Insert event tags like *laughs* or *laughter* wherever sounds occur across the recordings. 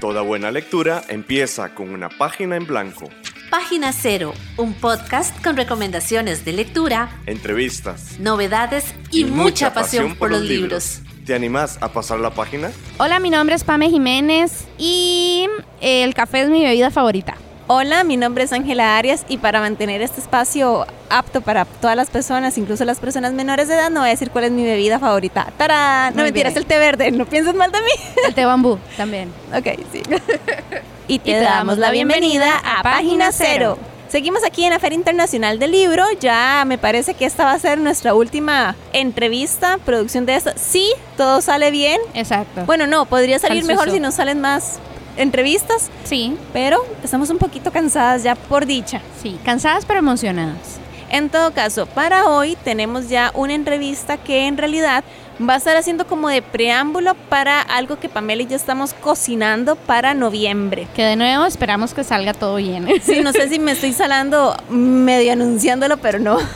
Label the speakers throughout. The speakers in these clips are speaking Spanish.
Speaker 1: Toda buena lectura empieza con una página en blanco.
Speaker 2: Página Cero, un podcast con recomendaciones de lectura,
Speaker 1: entrevistas,
Speaker 2: novedades y, mucha, pasión, por los libros.
Speaker 1: ¿Te animás a pasar la página?
Speaker 3: Hola, mi nombre es Pame Jiménez y el café es mi bebida favorita.
Speaker 4: Hola, mi nombre es Ángela Arias y para mantener este espacio apto para todas las personas, incluso las personas menores de edad, no voy a decir cuál es mi bebida favorita. ¡Tarán! No mentiras, el té verde, no pienses mal de mí.
Speaker 3: El té bambú también.
Speaker 4: ok, sí. *laughs* y te, damos la bienvenida a Página Cero. Seguimos aquí en la Feria Internacional del Libro. Ya me parece que esta va a ser nuestra última entrevista, producción de esto. Sí, todo sale bien.
Speaker 3: Exacto.
Speaker 4: Bueno, no, podría salir mejor si no salen más entrevistas.
Speaker 3: Sí.
Speaker 4: Pero estamos un poquito cansadas ya por dicha.
Speaker 3: Sí, cansadas pero emocionadas.
Speaker 4: En todo caso, para hoy tenemos ya una entrevista que en realidad va a estar haciendo como de preámbulo para algo que Pamela y yo estamos cocinando para noviembre.
Speaker 3: Que de nuevo esperamos que salga todo bien.
Speaker 4: Sí, no sé si me estoy salando medio anunciándolo, pero no. *laughs*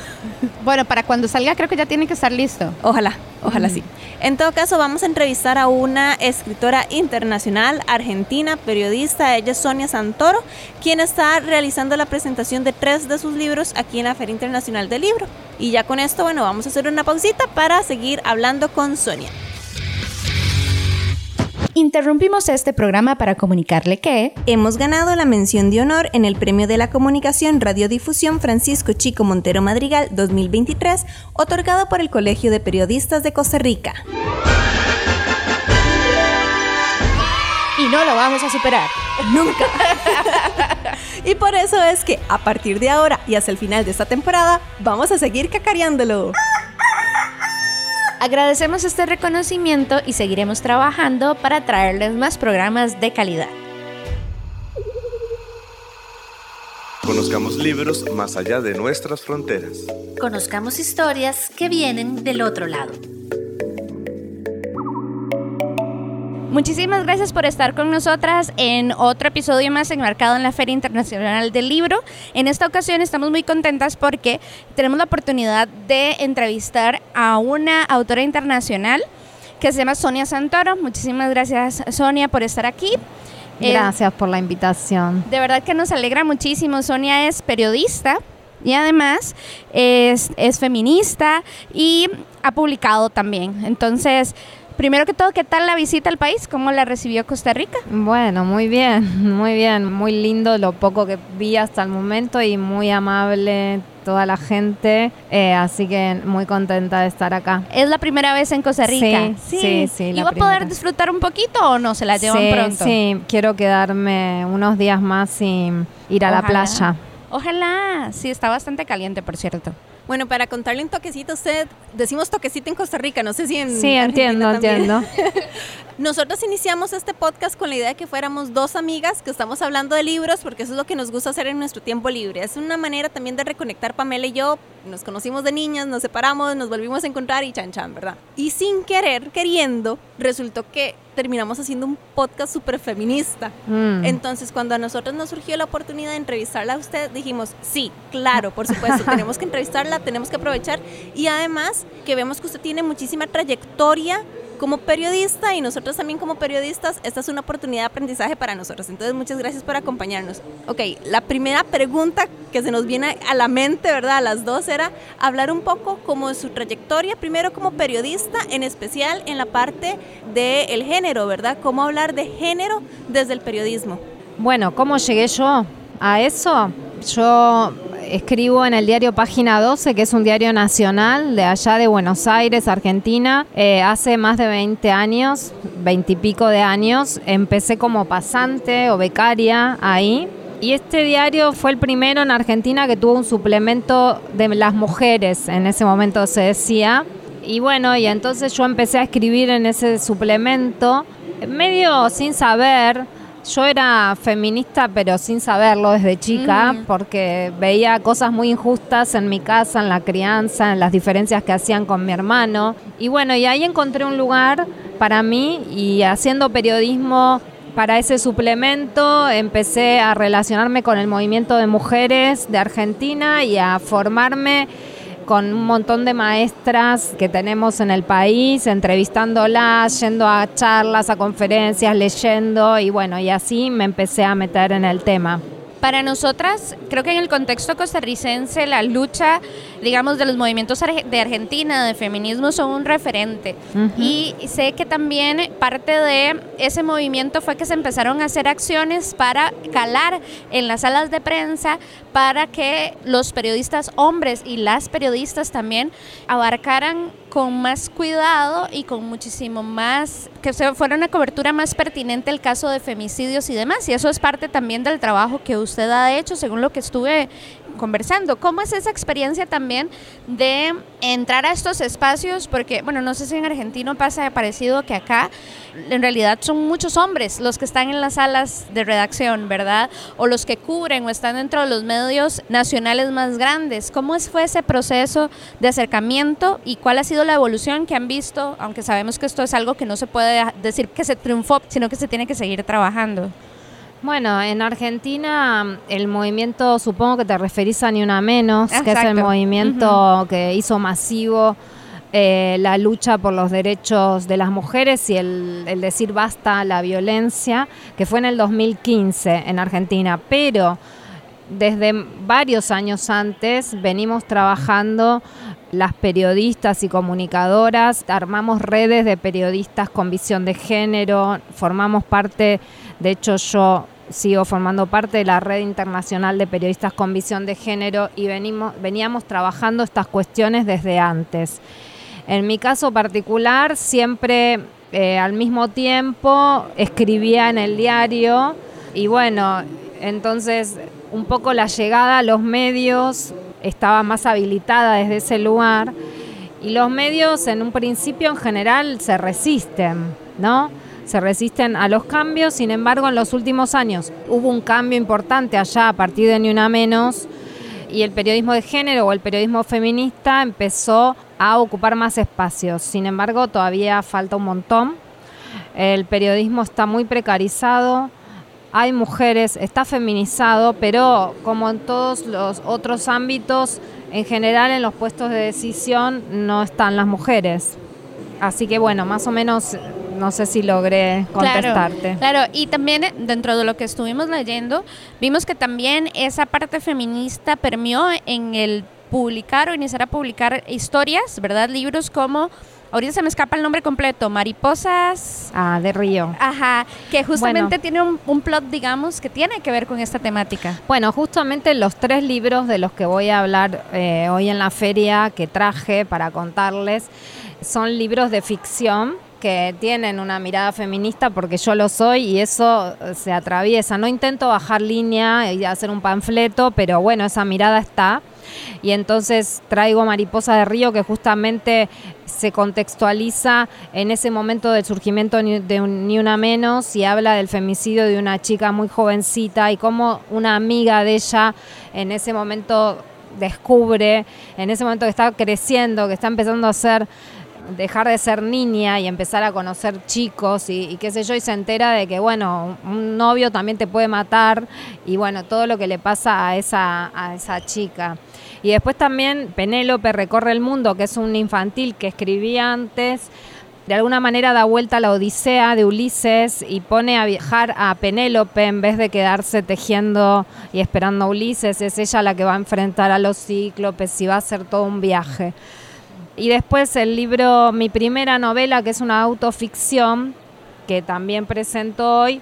Speaker 3: Bueno, para cuando salga creo que ya tiene que estar listo.
Speaker 4: Ojalá, ojalá sí. En todo caso, vamos a entrevistar a una escritora internacional, argentina, periodista, ella es Sonia Santoro, quien está realizando la presentación de tres de sus libros aquí en la Feria Internacional del Libro. Y ya con esto, bueno, vamos a hacer una pausita para seguir hablando con Sonia.
Speaker 2: Interrumpimos este programa para comunicarle que
Speaker 4: hemos ganado la mención de honor en el Premio de la Comunicación Radiodifusión Francisco Chico Montero Madrigal 2023, otorgado por el Colegio de Periodistas de Costa Rica.
Speaker 3: Y no lo vamos a superar.
Speaker 4: Nunca. *laughs* y por eso es que a partir de ahora y hasta el final de esta temporada, vamos a seguir cacareándolo.
Speaker 2: Agradecemos este reconocimiento y seguiremos trabajando para traerles más programas de calidad.
Speaker 1: Conozcamos libros más allá de nuestras fronteras.
Speaker 2: Conozcamos historias que vienen del otro lado.
Speaker 3: Muchísimas gracias por estar con nosotras en otro episodio más enmarcado en la Feria Internacional del Libro. En esta ocasión estamos muy contentas porque tenemos la oportunidad de entrevistar a una autora internacional que se llama Sonia Santoro. Muchísimas gracias Sonia por estar aquí.
Speaker 4: Eh, gracias por la invitación.
Speaker 3: De verdad que nos alegra muchísimo. Sonia es periodista y además es, es feminista y ha publicado también. Entonces, Primero que todo, ¿qué tal la visita al país? ¿Cómo la recibió Costa Rica?
Speaker 4: Bueno, muy bien, *laughs* muy bien, muy lindo lo poco que vi hasta el momento y muy amable toda la gente, eh, así que muy contenta de estar acá.
Speaker 3: ¿Es la primera vez en Costa Rica?
Speaker 4: Sí, sí, sí.
Speaker 3: ¿Y va a poder disfrutar un poquito o no? ¿Se la llevan pronto?
Speaker 4: Sí, quiero quedarme unos días más sin ir a la playa.
Speaker 3: Ojalá, sí, está bastante caliente, por cierto.
Speaker 4: Bueno, para contarle un toquecito, usted, decimos toquecito en Costa Rica, no sé si en.
Speaker 3: Sí, entiendo, entiendo. *laughs*
Speaker 4: Nosotros iniciamos este podcast con la idea de que fuéramos dos amigas que estamos hablando de libros, porque eso es lo que nos gusta hacer en nuestro tiempo libre. Es una manera también de reconectar Pamela y yo. Nos conocimos de niñas, nos separamos, nos volvimos a encontrar y chan chan, ¿verdad? Y sin querer, queriendo, resultó que terminamos haciendo un podcast súper feminista. Mm. Entonces, cuando a nosotros nos surgió la oportunidad de entrevistarla a usted, dijimos, sí, claro, por supuesto, tenemos que entrevistarla, tenemos que aprovechar. Y además, que vemos que usted tiene muchísima trayectoria como periodista y nosotros también como periodistas, esta es una oportunidad de aprendizaje para nosotros. Entonces, muchas gracias por acompañarnos. Ok, la primera pregunta que se nos viene a la mente, ¿verdad? A las dos era hablar un poco como de su trayectoria, primero como periodista, en especial en la parte del género, ¿verdad? ¿Cómo hablar de género desde el periodismo?
Speaker 5: Bueno, ¿cómo llegué yo a eso? Yo escribo en el diario Página 12, que es un diario nacional de allá de Buenos Aires, Argentina. Eh, hace más de 20 años, 20 y pico de años, empecé como pasante o becaria ahí. Y este diario fue el primero en Argentina que tuvo un suplemento de las mujeres, en ese momento se decía. Y bueno, y entonces yo empecé a escribir en ese suplemento, medio sin saber, yo era feminista, pero sin saberlo desde chica, porque veía cosas muy injustas en mi casa, en la crianza, en las diferencias que hacían con mi hermano. Y bueno, y ahí encontré un lugar para mí y haciendo periodismo para ese suplemento empecé a relacionarme con el movimiento de mujeres de Argentina y a formarme con un montón de maestras que tenemos en el país, entrevistándolas, yendo a charlas, a conferencias, leyendo y bueno, y así me empecé a meter en el tema.
Speaker 3: Para nosotras, creo que en el contexto costarricense, la lucha, digamos, de los movimientos de Argentina, de feminismo, son un referente. Y sé que también parte de ese movimiento fue que se empezaron a hacer acciones para calar en las salas de prensa para que los periodistas hombres y las periodistas también abarcaran con más cuidado y con muchísimo más, que fuera una cobertura más pertinente el caso de femicidios y demás. Y eso es parte también del trabajo que usted ha hecho, según lo que estuve conversando. ¿Cómo es esa experiencia también de entrar a estos espacios? Porque, bueno, no sé si en Argentina pasa parecido que acá, en realidad son muchos hombres los que están en las salas de redacción, ¿verdad? O los que cubren o están dentro de los medios nacionales más grandes. ¿Cómo fue ese proceso de acercamiento y cuál ha sido la evolución que han visto? Aunque sabemos que esto es algo que no se puede decir que se triunfó, sino que se tiene que seguir trabajando.
Speaker 5: Bueno, en Argentina el movimiento, supongo que te referís a Ni Una Menos, que es el movimiento que hizo masivo eh, la lucha por los derechos de las mujeres y el, el, decir basta a la violencia, que fue en el 2015 en Argentina. Pero desde varios años antes venimos trabajando las periodistas y comunicadoras, armamos redes de periodistas con visión de género, formamos parte, de hecho yo sigo formando parte de la red internacional de periodistas con visión de género y veníamos trabajando estas cuestiones desde antes. En mi caso particular, siempre eh, al mismo tiempo escribía en el diario y bueno, entonces un poco la llegada a los medios estaba más habilitada desde ese lugar y los medios en un principio en general se resisten, ¿no? Se resisten a los cambios, sin embargo en los últimos años hubo un cambio importante allá a partir de Ni Una Menos y el periodismo de género o el periodismo feminista empezó a ocupar más espacios, sin embargo todavía falta un montón, el periodismo está muy precarizado, hay mujeres, está feminizado, pero como en todos los otros ámbitos, en general en los puestos de decisión no están las mujeres. Así que bueno, más o menos no sé si logré contestarte.
Speaker 3: Claro, y también dentro de lo que estuvimos leyendo, vimos que también esa parte feminista permeó en el publicar o iniciar a publicar historias, ¿verdad? Libros como ahorita se me escapa el nombre completo, Mariposas.
Speaker 5: Ah, de Río.
Speaker 3: Ajá, que justamente tiene un, plot, digamos, que tiene que ver con esta temática.
Speaker 5: Bueno, justamente los tres libros de los que voy a hablar eh, hoy en la feria que traje para contarles son libros de ficción que tienen una mirada feminista porque yo lo soy y eso se atraviesa. No intento bajar línea y hacer un panfleto, pero bueno, esa mirada está. Y entonces traigo Mariposa de Río que justamente se contextualiza en ese momento del surgimiento de Ni Una Menos y habla del femicidio de una chica muy jovencita y cómo una amiga de ella en ese momento descubre, en ese momento que está creciendo, que está empezando a ser dejar de ser niña y empezar a conocer chicos y, qué sé yo, y se entera de que, bueno, un novio también te puede matar y bueno, todo lo que le pasa a esa, a esa chica. Y después también Penélope recorre el mundo, que es un infantil que escribía antes, de alguna manera da vuelta a la Odisea de Ulises y pone a viajar a Penélope en vez de quedarse tejiendo y esperando a Ulises. Es ella la que va a enfrentar a los cíclopes y va a hacer todo un viaje. Y después el libro, mi primera novela, que es una autoficción, que también presento hoy,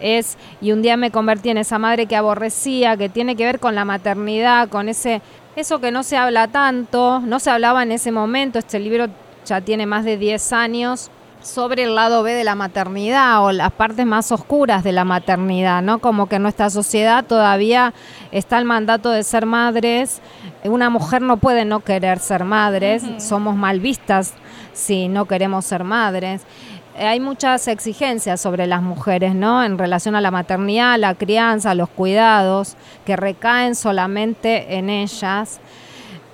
Speaker 5: es Y un día me convertí en esa madre que aborrecía, que tiene que ver con la maternidad, con ese eso que no se habla tanto, no se hablaba en ese momento, este libro ya tiene más de 10 años sobre el lado B de la maternidad o las partes más oscuras de la maternidad, ¿no? Como que en nuestra sociedad todavía está el mandato de ser madres. Una mujer no puede no querer ser madres, somos mal vistas si no queremos ser madres. Hay muchas exigencias sobre las mujeres, ¿no? En relación a la maternidad, la crianza, los cuidados, que recaen solamente en ellas.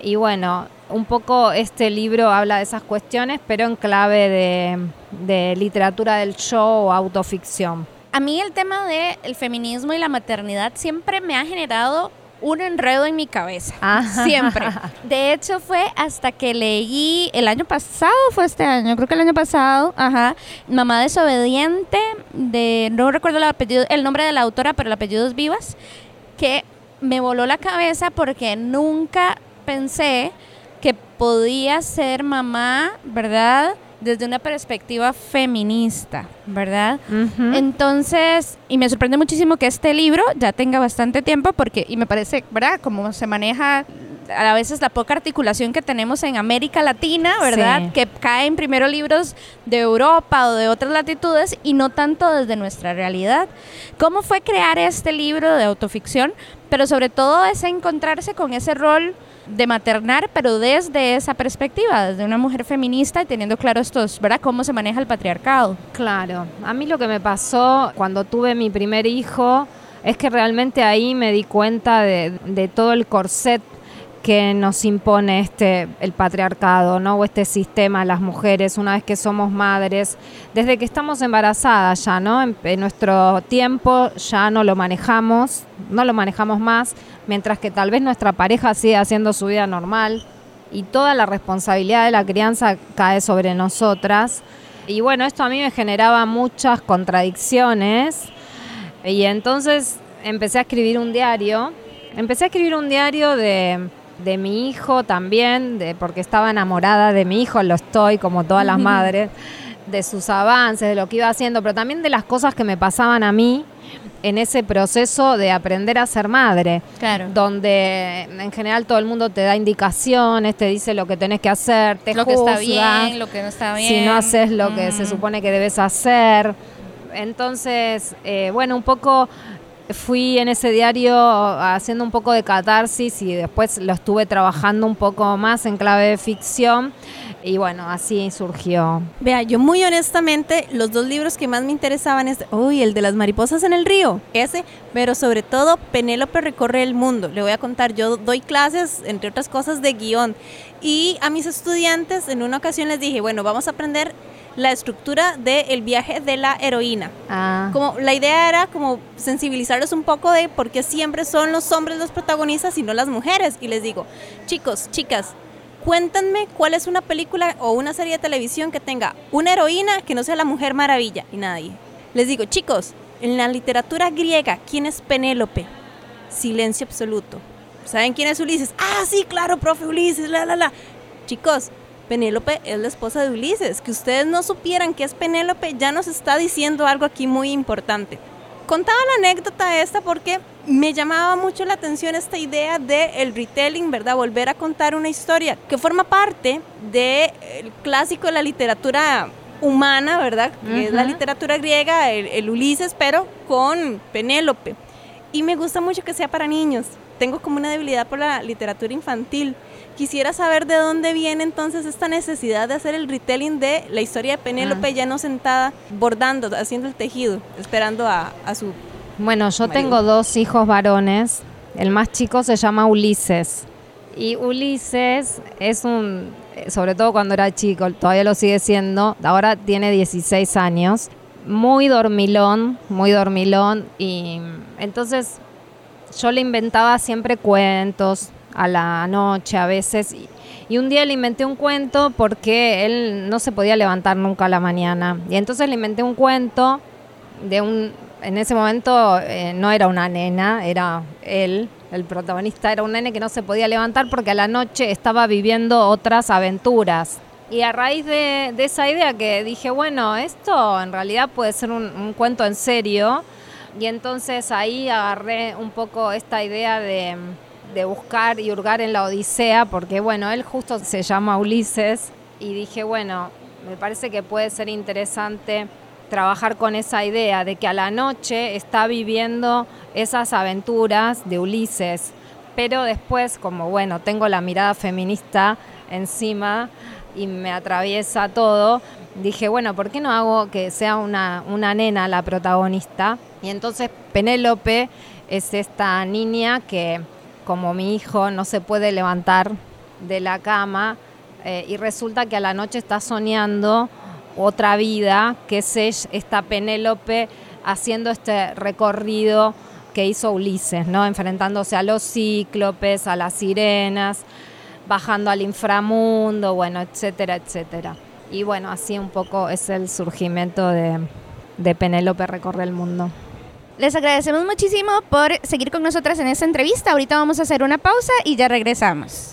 Speaker 5: Y bueno, un poco este libro habla de esas cuestiones, pero en clave de, literatura del show o autoficción.
Speaker 3: A mí el tema del feminismo y la maternidad siempre me ha generado un enredo en mi cabeza.
Speaker 5: Ajá.
Speaker 3: Siempre. *laughs* De hecho, fue hasta que leí el año pasado, fue este año, creo que el año pasado, ajá, Mamá desobediente, de, no recuerdo el, apellido, el nombre de la autora, pero el apellido es Vivas, que me voló la cabeza porque nunca pensé que podía ser mamá, ¿verdad? Desde una perspectiva feminista, ¿verdad?
Speaker 5: Ujú.
Speaker 3: Entonces, y me sorprende muchísimo que este libro ya tenga bastante tiempo porque, y me parece, ¿verdad? Como se maneja a veces la poca articulación que tenemos en América Latina, ¿verdad?
Speaker 5: Sí.
Speaker 3: Que caen primero libros de Europa o de otras latitudes y no tanto desde nuestra realidad. ¿Cómo fue crear este libro de autoficción? Pero sobre todo es encontrarse con ese rol de maternar, pero desde esa perspectiva, desde una mujer feminista y teniendo claro estos, ¿verdad? Cómo se maneja el patriarcado.
Speaker 5: Claro, a mí lo que me pasó cuando tuve mi primer hijo es que realmente ahí me di cuenta de, de todo el corset que nos impone este el patriarcado, ¿no? O este sistema las mujeres una vez que somos madres, desde que estamos embarazadas ya, ¿no? En, en nuestro tiempo ya no lo manejamos, no lo manejamos más, mientras que tal vez nuestra pareja sigue haciendo su vida normal y toda la responsabilidad de la crianza cae sobre nosotras. Y bueno, esto a mí me generaba muchas contradicciones y entonces empecé a escribir un diario. Empecé a escribir un diario de, de mi hijo también, de, porque estaba enamorada de mi hijo, lo estoy como todas las *laughs* madres, de sus avances, de lo que iba haciendo, pero también de las cosas que me pasaban a mí en ese proceso de aprender a ser madre
Speaker 3: Claro.
Speaker 5: donde en general todo el mundo te da indicaciones, te dice lo que tenés que hacer, te
Speaker 3: lo que está
Speaker 5: juzga
Speaker 3: bien, lo que no está bien.
Speaker 5: si no haces lo que se
Speaker 3: Ujú.
Speaker 5: supone que debes hacer. Entonces, eh, bueno, un poco fui en ese diario haciendo un poco de catarsis y después lo estuve trabajando un poco más en clave de ficción y bueno, así surgió.
Speaker 4: Vea, yo muy honestamente, los dos libros que más me interesaban es, uy, el de las mariposas en el río, ese, pero sobre todo Penélope recorre el mundo. Le voy a contar, yo doy clases, entre otras cosas, de guion. Y a mis estudiantes en una ocasión les dije, bueno, vamos a aprender la estructura del viaje de la heroína.
Speaker 5: Ah,
Speaker 4: Como la idea era como sensibilizarlos un poco de por qué siempre son los hombres los protagonistas y no las mujeres. Y les digo, chicos, chicas, cuéntenme cuál es una película o una serie de televisión que tenga una heroína que no sea la Mujer Maravilla. Y nadie. Les digo, chicos, en la literatura griega, ¿quién es Penélope? Silencio absoluto. ¿Saben quién es Ulises? Ah, sí, claro, profe Ulises, la, la, la. Chicos, Penélope es la esposa de Ulises. Que ustedes no supieran que es Penélope ya nos está diciendo algo aquí muy importante. Contaba la anécdota esta porque me llamaba mucho la atención esta idea del el retelling, ¿verdad? Volver a contar una historia que forma parte del clásico de la literatura humana, ¿verdad? Que es la literatura griega, el, el Ulises, pero con Penélope. Y me gusta mucho que sea para niños. Tengo como una debilidad por la literatura infantil. Quisiera saber de dónde viene entonces esta necesidad de hacer el retelling de la historia de Penélope ya no sentada, bordando, haciendo el tejido, esperando a, a su...
Speaker 5: Bueno, yo tengo dos hijos varones. El más chico se llama Ulises. Y Ulises es un, sobre todo cuando era chico, todavía lo sigue siendo, ahora tiene 16 años, muy dormilón, muy dormilón. Y entonces yo le inventaba siempre cuentos a la noche a veces. Y, y un día le inventé un cuento porque él no se podía levantar nunca a la mañana. Y entonces le inventé un cuento de un en ese momento eh, no era una nena, era él, el protagonista era un nene que no se podía levantar porque a la noche estaba viviendo otras aventuras. Y a raíz de, esa idea que dije, bueno, esto en realidad puede ser un, un cuento en serio, y entonces ahí agarré un poco esta idea de, de buscar y hurgar en la Odisea, porque bueno, él justo se llama Ulises, y dije, bueno, me parece que puede ser interesante trabajar con esa idea de que a la noche está viviendo esas aventuras de Ulises, pero después, como bueno, tengo la mirada feminista encima y me atraviesa todo, dije, bueno, ¿por qué no hago que sea una, una nena la protagonista? Y entonces Penélope es esta niña que, como mi hijo, no se puede levantar de la cama eh, y resulta que a la noche está soñando otra vida, que es esta Penélope haciendo este recorrido que hizo Ulises, ¿no? Enfrentándose a los cíclopes, a las sirenas, bajando al inframundo, bueno, etcétera, etcétera. Y bueno, así un poco es el surgimiento de, de Penélope Recorre el Mundo.
Speaker 3: Les agradecemos muchísimo por seguir con nosotras en esta entrevista. Ahorita vamos a hacer una pausa y ya regresamos.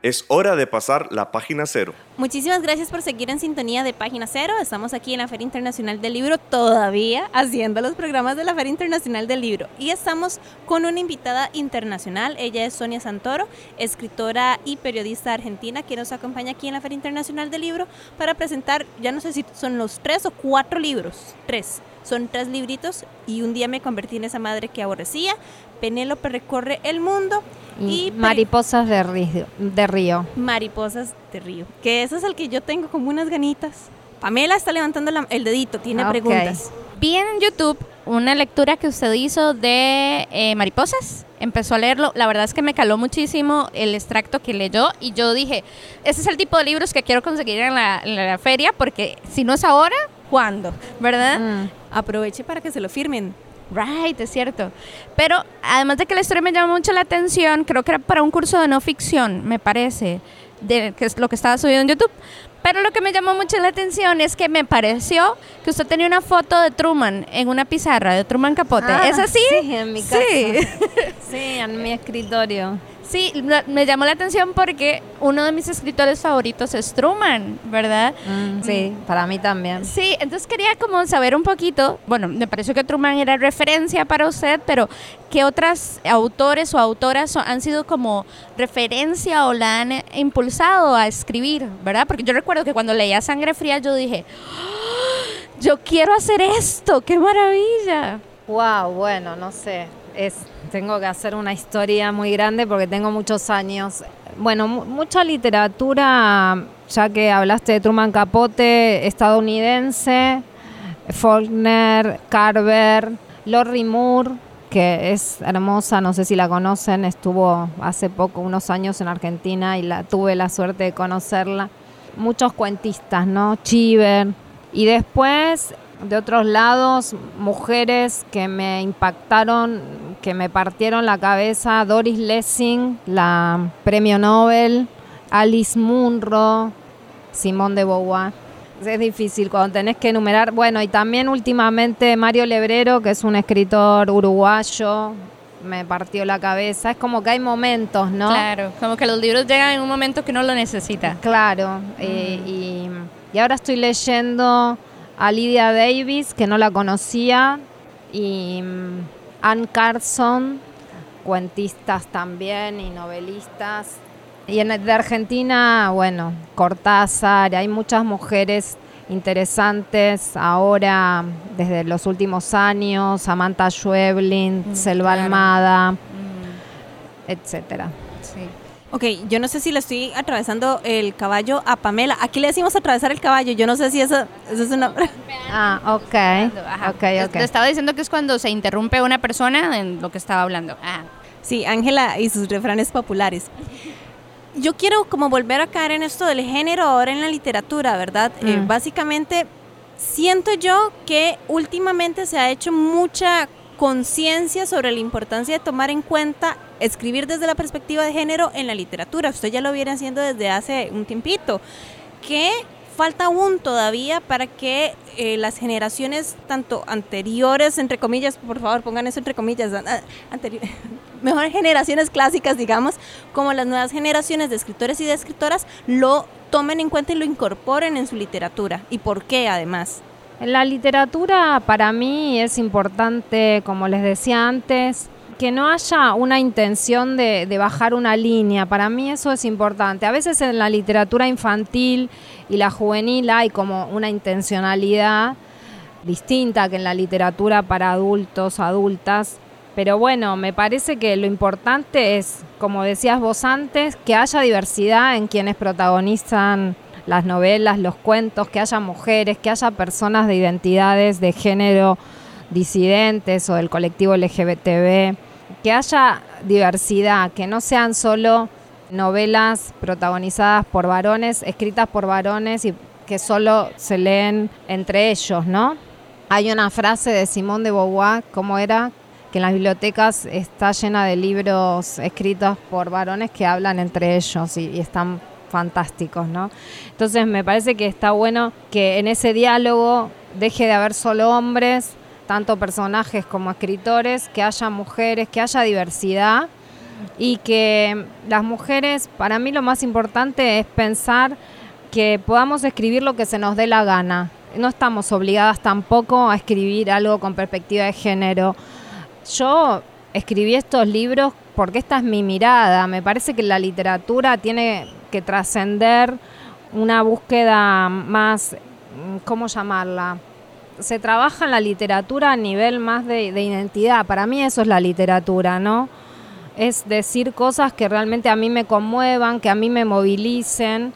Speaker 1: Es hora de pasar la página cero.
Speaker 4: Muchísimas gracias por seguir en sintonía de Página Cero. Estamos aquí en la Feria Internacional del Libro todavía haciendo los programas de la Feria Internacional del Libro. Y estamos con una invitada internacional. Ella es Sonia Santoro, escritora y periodista argentina, que nos acompaña aquí en la Feria Internacional del Libro para presentar, ya no sé si son los tres o cuatro libros, tres. Son tres libritos y un día me convertí en esa madre que aborrecía. Penélope recorre el mundo y,
Speaker 5: Mariposas de río, de río.
Speaker 4: Mariposas de río. Que ese es el que yo tengo como unas ganitas. Pamela está levantando la- el dedito, tiene
Speaker 5: Ok.
Speaker 4: preguntas.
Speaker 3: Vi en YouTube una lectura que usted hizo de eh, mariposas. Empezó a leerlo. La verdad es que me caló muchísimo el extracto que leyó y yo dije, ese es el tipo de libros que quiero conseguir en la, en la feria porque si no es ahora, ¿cuándo? ¿Verdad?
Speaker 5: Mm.
Speaker 4: Aproveche para que se lo firmen.
Speaker 3: Right, es cierto. Pero además de que la historia me llama mucho la atención, creo que era para un curso de no ficción, me parece, de, que es lo que estaba subido en YouTube. Pero lo que me llamó mucho la atención es que me pareció que usted tenía una foto de Truman en una pizarra, de Truman Capote.
Speaker 5: Ah,
Speaker 3: ¿Es así?
Speaker 5: Sí, en mi casa.
Speaker 3: Sí. *laughs*
Speaker 5: Sí, en mi escritorio.
Speaker 3: Sí, me llamó la atención porque uno de mis escritores favoritos es Truman, ¿verdad?
Speaker 5: Mm, sí, para mí también.
Speaker 3: Sí, entonces quería como saber un poquito, bueno, me pareció que Truman era referencia para usted, pero ¿qué otras autores o autoras han sido como referencia o la han impulsado a escribir, verdad? Porque yo recuerdo que cuando leía Sangre Fría yo dije, "¡Ah! yo quiero hacer esto, qué maravilla.
Speaker 5: Wow, bueno, no sé. Es, tengo que hacer una historia muy grande porque tengo muchos años. Bueno, mu- mucha literatura, ya que hablaste de Truman Capote, estadounidense, Faulkner, Carver, Lori Moore, que es hermosa, no sé si la conocen, estuvo hace poco, unos años en Argentina y la tuve la suerte de conocerla. Muchos cuentistas, ¿no? Chiver. Y después, de otros lados, mujeres que me impactaron, que me partieron la cabeza. Doris Lessing, la premio Nobel. Alice Munro, Simone de Beauvoir. Es difícil cuando tenés que enumerar. Bueno, y también últimamente Mario Lebrero, que es un escritor uruguayo, me partió la cabeza. Es como que hay momentos, ¿no?
Speaker 3: Claro, como que los libros llegan en un momento que uno lo necesita.
Speaker 5: Claro, eh, y, y ahora estoy leyendo a Lydia Davis, que no la conocía, y mm, Ann Carson, cuentistas también y novelistas. Y en, de Argentina, bueno, Cortázar, hay muchas mujeres interesantes ahora, desde los últimos años, Samantha Schweblin,
Speaker 3: Mm,
Speaker 5: Selva
Speaker 3: claro.
Speaker 5: Almada,
Speaker 3: Mm,
Speaker 5: etcétera.
Speaker 4: Ok, yo no sé si le estoy atravesando el caballo a Pamela. Aquí le decimos atravesar el caballo. Yo no sé si eso, eso es una... *laughs*
Speaker 5: Ah, ok,
Speaker 3: Ajá.
Speaker 5: ok,
Speaker 3: Le-
Speaker 5: ok.
Speaker 3: Le estaba diciendo que es cuando se interrumpe una persona en lo que estaba hablando. Ah.
Speaker 4: Sí, Ángela y sus refranes populares. Yo quiero como volver a caer en esto del género ahora en la literatura, ¿verdad? Eh,
Speaker 5: Mm.
Speaker 4: básicamente, siento yo que últimamente se ha hecho mucha conciencia sobre la importancia de tomar en cuenta escribir desde la perspectiva de género en la literatura. Usted ya lo viene haciendo desde hace un tiempito. ¿Qué falta aún todavía para que eh, las generaciones tanto anteriores, entre comillas, por favor pongan eso entre comillas, ah, *laughs* mejor generaciones clásicas, digamos, como las nuevas generaciones de escritores y de escritoras lo tomen en cuenta y lo incorporen en su literatura. ¿Y por qué además?
Speaker 5: La literatura para mí es importante, como les decía antes, que no haya una intención de, bajar una línea. Para mí eso es importante. A veces en la literatura infantil y la juvenil hay como una intencionalidad distinta que en la literatura para adultos, adultas. Pero bueno, me parece que lo importante es, como decías vos antes, que haya diversidad en quienes protagonizan las novelas, los cuentos, que haya mujeres, que haya personas de identidades de género disidentes o del colectivo LGBTB que haya diversidad, que no sean solo novelas protagonizadas por varones, escritas por varones y que solo se leen entre ellos, ¿no? Hay una frase de Simón de Beauvoir, ¿cómo era? Que en las bibliotecas está llena de libros escritos por varones que hablan entre ellos y, y están fantásticos, ¿no? Entonces me parece que está bueno que en ese diálogo deje de haber solo hombres, tanto personajes como escritores, que haya mujeres, que haya diversidad y que las mujeres, para mí lo más importante es pensar que podamos escribir lo que se nos dé la gana. No estamos obligadas tampoco a escribir algo con perspectiva de género. Yo escribí estos libros porque esta es mi mirada. Me parece que la literatura tiene que trascender una búsqueda más, ¿cómo llamarla? Se trabaja en la literatura a nivel más de, identidad. Para mí eso es la literatura, ¿no? Es decir cosas que realmente a mí me conmuevan, que a mí me movilicen.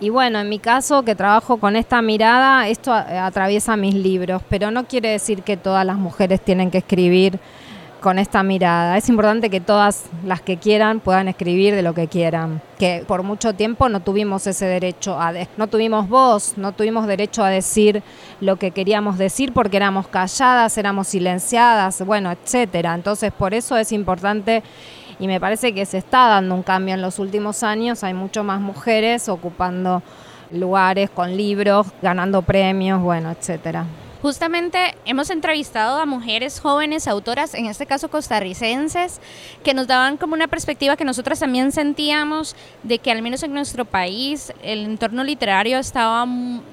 Speaker 5: Y bueno, en mi caso, que trabajo con esta mirada, esto atraviesa mis libros, pero no quiere decir que todas las mujeres tienen que escribir con esta mirada. Es importante que todas las que quieran puedan escribir de lo que quieran. Que por mucho tiempo no tuvimos ese derecho a no tuvimos voz, no tuvimos derecho a decir lo que queríamos decir porque éramos calladas, éramos silenciadas, bueno, etcétera. Entonces, por eso es importante y me parece que se está dando un cambio en los últimos años, hay mucho más mujeres ocupando lugares con libros, ganando premios, bueno, etcétera.
Speaker 3: Justamente hemos entrevistado a mujeres jóvenes autoras, en este caso costarricenses, que nos daban como una perspectiva que nosotras también sentíamos de que al menos en nuestro país el entorno literario estaba,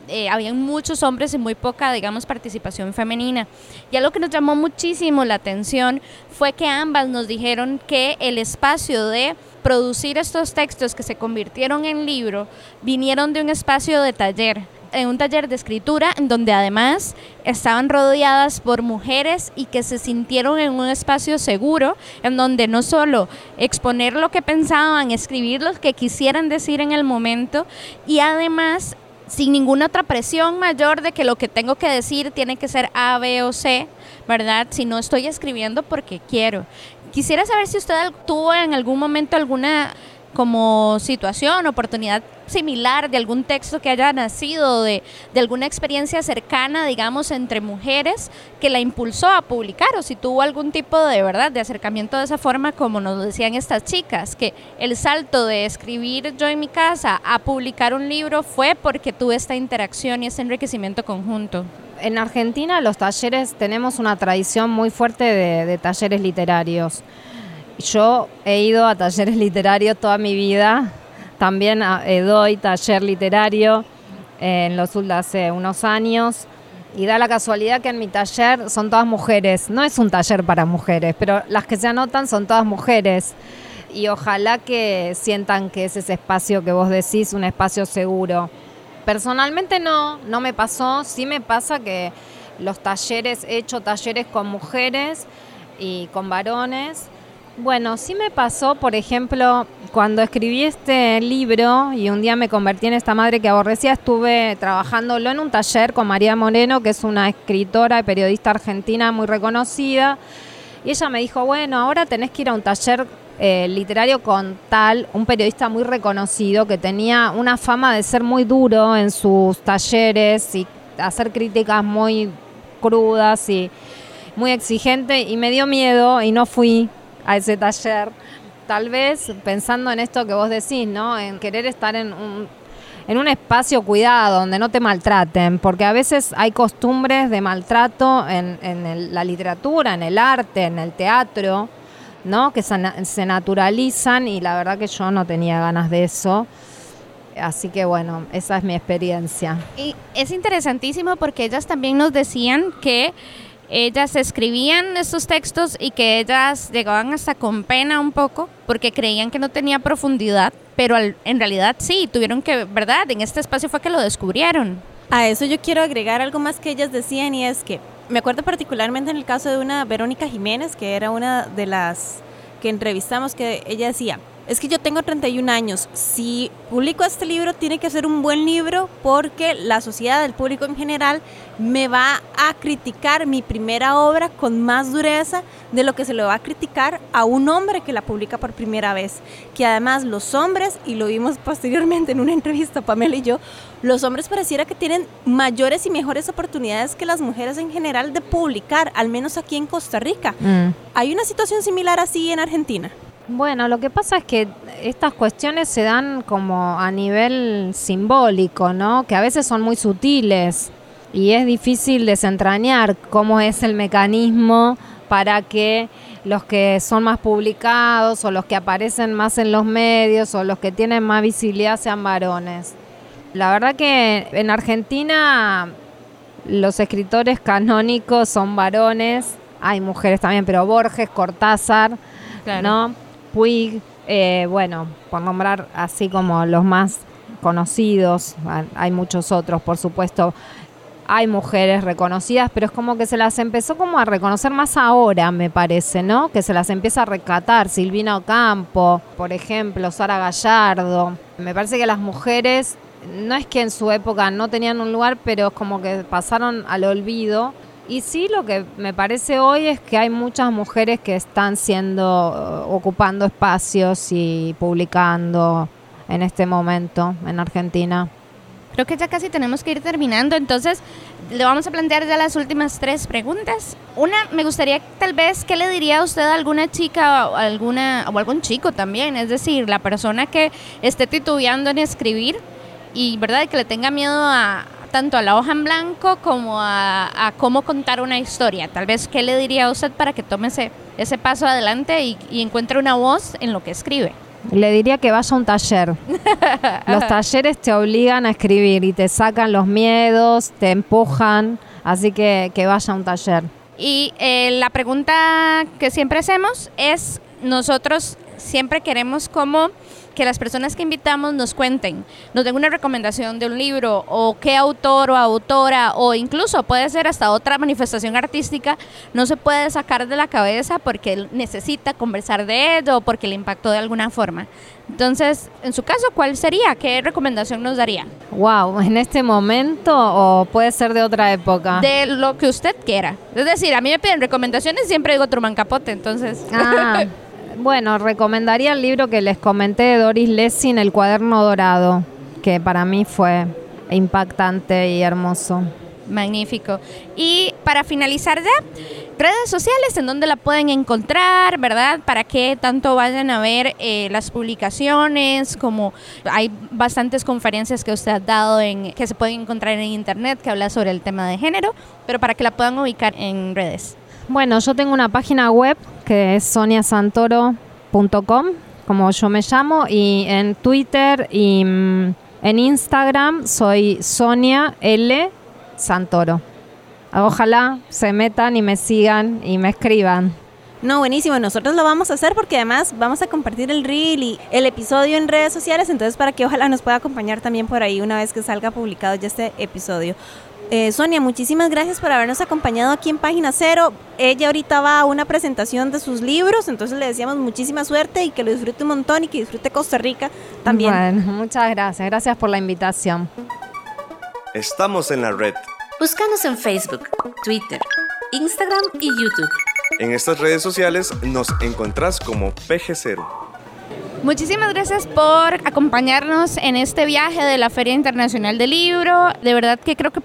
Speaker 3: eh, había muchos hombres y muy poca, digamos, participación femenina. Y algo que nos llamó muchísimo la atención fue que ambas nos dijeron que el espacio de producir estos textos que se convirtieron en libro vinieron de un espacio de taller en un taller de escritura en donde además estaban rodeadas por mujeres y que se sintieron en un espacio seguro en donde no solo exponer lo que pensaban, escribir lo que quisieran decir en el momento y además sin ninguna otra presión mayor de que lo que tengo que decir tiene que ser A, B o C, ¿verdad? Si no estoy escribiendo porque quiero. Quisiera saber si usted tuvo en algún momento alguna como situación, oportunidad similar de algún texto que haya nacido de, de, alguna experiencia cercana, digamos, entre mujeres que la impulsó a publicar o si tuvo algún tipo de verdad de acercamiento de esa forma como nos decían estas chicas, que el salto de escribir yo en mi casa a publicar un libro fue porque tuve esta interacción y este enriquecimiento conjunto.
Speaker 5: En Argentina los talleres tenemos una tradición muy fuerte de, de talleres literarios. Yo he ido a talleres literarios toda mi vida, también eh, doy taller literario en los hace unos años y da la casualidad que en mi taller son todas mujeres. No es un taller para mujeres, pero las que se anotan son todas mujeres. Y ojalá que sientan que es ese espacio que vos decís, un espacio seguro. Personalmente no, no me pasó. Sí me pasa que los talleres, he hecho talleres con mujeres y con varones bueno, sí me pasó, por ejemplo, cuando escribí este libro y un día me convertí en esta madre que aborrecía, estuve trabajándolo en un taller con María Moreno, que es una escritora y periodista argentina muy reconocida. Y ella me dijo, bueno, ahora tenés que ir a un taller eh, literario con tal, un periodista muy reconocido que tenía una fama de ser muy duro en sus talleres y hacer críticas muy crudas y muy exigente y me dio miedo y no fui a ese taller. Tal vez pensando en esto que vos decís, ¿no? En querer estar en un, en un espacio cuidado, donde no te maltraten, porque a veces hay costumbres de maltrato en, en la literatura, en el arte, en el teatro, ¿no? Que se, se naturalizan y la verdad que yo no tenía ganas de eso. Así que bueno, esa es mi experiencia.
Speaker 3: Y es interesantísimo porque ellas también nos decían que ellas escribían estos textos y que ellas llegaban hasta con pena un poco porque creían que no tenía profundidad, pero en realidad sí, tuvieron que, ¿verdad? En este espacio fue que lo descubrieron.
Speaker 4: A eso yo quiero agregar algo más que ellas decían y es que me acuerdo particularmente en el caso de una Verónica Jiménez, que era una de las que entrevistamos, que ella decía, es que yo tengo 31 años. Si publico este libro, tiene que ser un buen libro porque la sociedad, el público en general, me va a criticar mi primera obra con más dureza de lo que se le va a criticar a un hombre que la publica por primera vez. Que además los hombres, y lo vimos posteriormente en una entrevista, Pamela y yo, los hombres pareciera que tienen mayores y mejores oportunidades que las mujeres en general de publicar, al menos aquí en Costa Rica. Mm. ¿Hay una situación similar así en Argentina?
Speaker 5: Bueno, lo que pasa es que estas cuestiones se dan como a nivel simbólico, ¿no? Que a veces son muy sutiles y es difícil desentrañar cómo es el mecanismo para que los que son más publicados o los que aparecen más en los medios o los que tienen más visibilidad sean varones. La verdad que en Argentina los escritores canónicos son varones, hay mujeres también, pero Borges, Cortázar, ¿no? Puig, eh, bueno, por nombrar así como los más conocidos, hay muchos otros, por supuesto, hay mujeres reconocidas, pero es como que se las empezó como a reconocer más ahora, me parece, ¿no? Que se las empieza a recatar, Silvina Ocampo, por ejemplo, Sara Gallardo. Me parece que las mujeres, no es que en su época no tenían un lugar, pero es como que pasaron al olvido y sí, lo que me parece hoy es que hay muchas mujeres que están siendo, uh, ocupando espacios y publicando en este momento en Argentina.
Speaker 3: Creo que ya casi tenemos que ir terminando, entonces le vamos a plantear ya las últimas tres preguntas. Una, me gustaría tal vez, ¿qué le diría a usted a alguna chica o, alguna, o algún chico también? Es decir, la persona que esté titubeando en escribir y, ¿verdad?, que le tenga miedo a, tanto a la hoja en blanco como a, cómo contar una historia. Tal vez, ¿qué le diría a usted para que tome ese, ese paso adelante y, y encuentre una voz en lo que escribe?
Speaker 5: Le diría que vaya a un taller. *laughs* los talleres te obligan a escribir y te sacan los miedos, te empujan, así que que vaya a un taller.
Speaker 3: Y eh, la pregunta que siempre hacemos es, nosotros siempre queremos como que las personas que invitamos nos cuenten, nos den una recomendación de un libro o qué autor o autora o incluso puede ser hasta otra manifestación artística no se puede sacar de la cabeza porque necesita conversar de ello o porque le impactó de alguna forma. Entonces, en su caso, ¿cuál sería? ¿Qué recomendación nos daría?
Speaker 5: Wow, en este momento o puede ser de otra época.
Speaker 3: De lo que usted quiera. Es decir, a mí me piden recomendaciones, siempre digo Truman Capote, entonces.
Speaker 5: Ah. *laughs* Bueno, recomendaría el libro que les comenté de Doris Lessing, El cuaderno dorado, que para mí fue impactante y hermoso.
Speaker 3: Magnífico. Y para finalizar ya, redes sociales en donde la pueden encontrar, ¿verdad? Para que tanto vayan a ver eh, las publicaciones, como hay bastantes conferencias que usted ha dado en que se pueden encontrar en internet que habla sobre el tema de género, pero para que la puedan ubicar en redes.
Speaker 5: Bueno, yo tengo una página web que es soniasantoro.com, como yo me llamo, y en Twitter y mm, en Instagram soy Sonia L. Santoro. Ojalá se metan y me sigan y me escriban.
Speaker 4: No, buenísimo. Nosotros lo vamos a hacer porque además vamos a compartir el reel y el episodio en redes sociales, entonces para que ojalá nos pueda acompañar también por ahí una vez que salga publicado ya este episodio. Eh, Sonia, muchísimas gracias por habernos acompañado aquí en Página Cero. Ella ahorita va a una presentación de sus libros, entonces le deseamos muchísima suerte y que lo disfrute un montón y que disfrute Costa Rica también.
Speaker 5: Bueno, muchas gracias. Gracias por la invitación.
Speaker 1: Estamos en la red.
Speaker 2: Búscanos en Facebook, Twitter, Instagram y YouTube.
Speaker 1: En estas redes sociales nos encontrás como PG0.
Speaker 3: Muchísimas gracias por acompañarnos en este viaje de la Feria Internacional del Libro. De verdad que creo que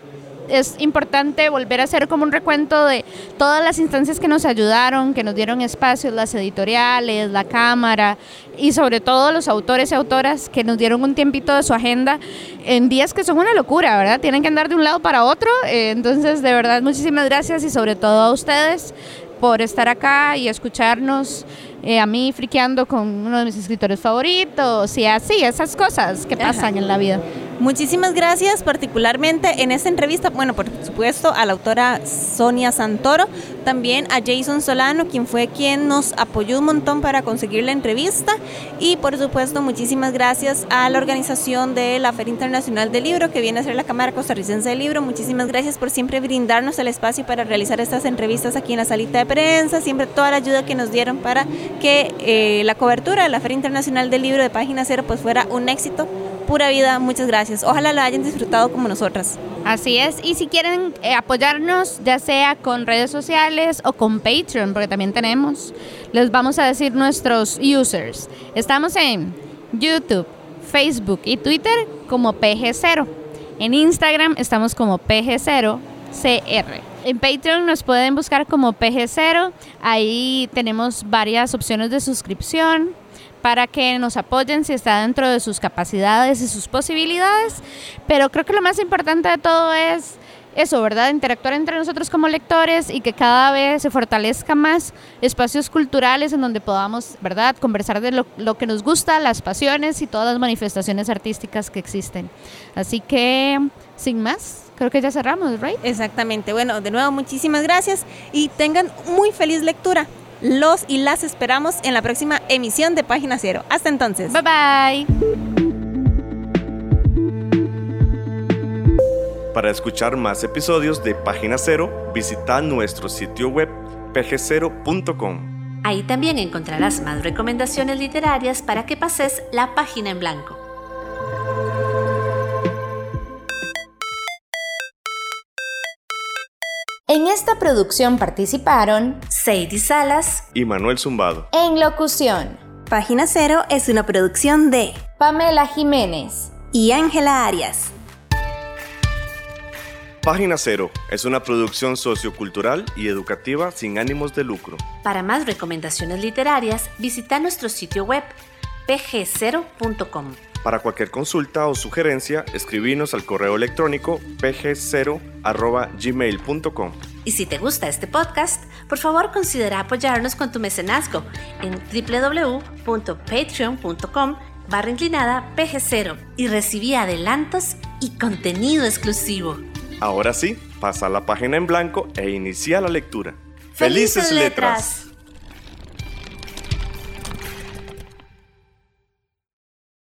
Speaker 3: es importante volver a hacer como un recuento de todas las instancias que nos ayudaron, que nos dieron espacios, las editoriales, la cámara y sobre todo los autores y autoras que nos dieron un tiempito de su agenda en días que son una locura, ¿verdad? Tienen que andar de un lado para otro. Eh, entonces, de verdad, muchísimas gracias y sobre todo a ustedes por estar acá y escucharnos eh, a mí friqueando con uno de mis escritores favoritos y así, esas cosas que pasan en la vida.
Speaker 4: Muchísimas gracias, particularmente en esta entrevista, bueno, por supuesto, a la autora Sonia Santoro, también a Jason Solano, quien fue quien nos apoyó un montón para conseguir la entrevista, y por supuesto, muchísimas gracias a la organización de la Feria Internacional del Libro, que viene a ser la Cámara Costarricense del Libro. Muchísimas gracias por siempre brindarnos el espacio para realizar estas entrevistas aquí en la salita de prensa, siempre toda la ayuda que nos dieron para que eh, la cobertura de la Feria Internacional del Libro de Página Cero pues fuera un éxito pura vida, muchas gracias. Ojalá la hayan disfrutado como nosotras.
Speaker 3: Así es, y si quieren eh, apoyarnos, ya sea con redes sociales o con Patreon, porque también tenemos, les vamos a decir nuestros users. Estamos en YouTube, Facebook y Twitter como PG0. En Instagram estamos como PG0CR. En Patreon nos pueden buscar como PG0. Ahí tenemos varias opciones de suscripción para que nos apoyen si está dentro de sus capacidades y sus posibilidades. Pero creo que lo más importante de todo es eso, ¿verdad? Interactuar entre nosotros como lectores y que cada vez se fortalezca más espacios culturales en donde podamos, ¿verdad?, conversar de lo, que nos gusta, las pasiones y todas las manifestaciones artísticas que existen. Así que, sin más, creo que ya cerramos, ¿right?
Speaker 4: Exactamente. Bueno, de nuevo, muchísimas gracias y tengan muy feliz lectura. Los y las esperamos en la próxima emisión de Página Cero. Hasta entonces.
Speaker 3: Bye bye.
Speaker 1: Para escuchar más episodios de Página Cero, visita nuestro sitio web pgcero.com.
Speaker 2: Ahí también encontrarás más recomendaciones literarias para que pases la página en blanco. En esta producción participaron Sadie Salas
Speaker 1: y Manuel Zumbado.
Speaker 2: En locución.
Speaker 4: Página Cero es una producción de
Speaker 2: Pamela Jiménez
Speaker 4: y Ángela Arias.
Speaker 1: Página Cero es una producción sociocultural y educativa sin ánimos de lucro.
Speaker 2: Para más recomendaciones literarias, visita nuestro sitio web pg0.com.
Speaker 1: Para cualquier consulta o sugerencia, escribinos al correo electrónico pg0.gmail.com.
Speaker 2: Y si te gusta este podcast, por favor considera apoyarnos con tu mecenazgo en www.patreon.com barra inclinada pg0 y recibí adelantos y contenido exclusivo.
Speaker 1: Ahora sí, pasa la página en blanco e inicia la lectura. ¡Felices, letras!